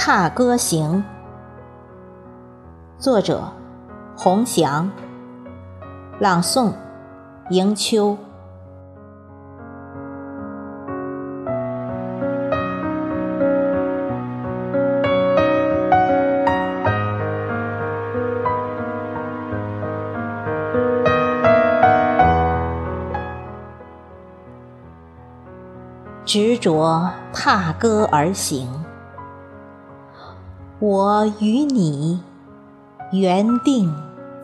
踏歌行》，作者：洪祥，朗诵：迎秋。执着踏歌而行，我与你缘定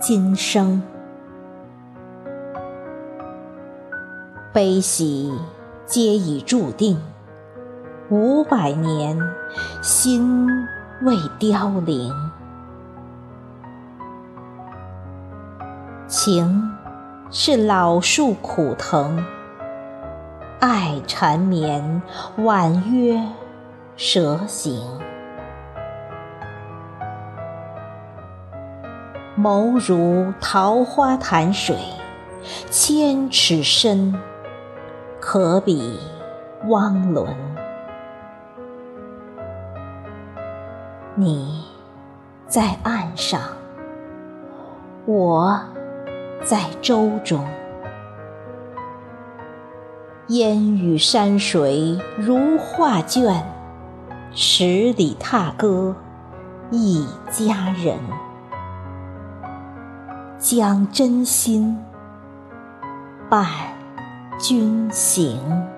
今生，悲喜皆已注定，五百年心未凋零，情是老树苦藤。爱缠绵，婉约蛇行，眸如桃花潭水，千尺深，可比汪伦。你在岸上，我在舟中。烟雨山水如画卷，十里踏歌一家人，将真心伴君行。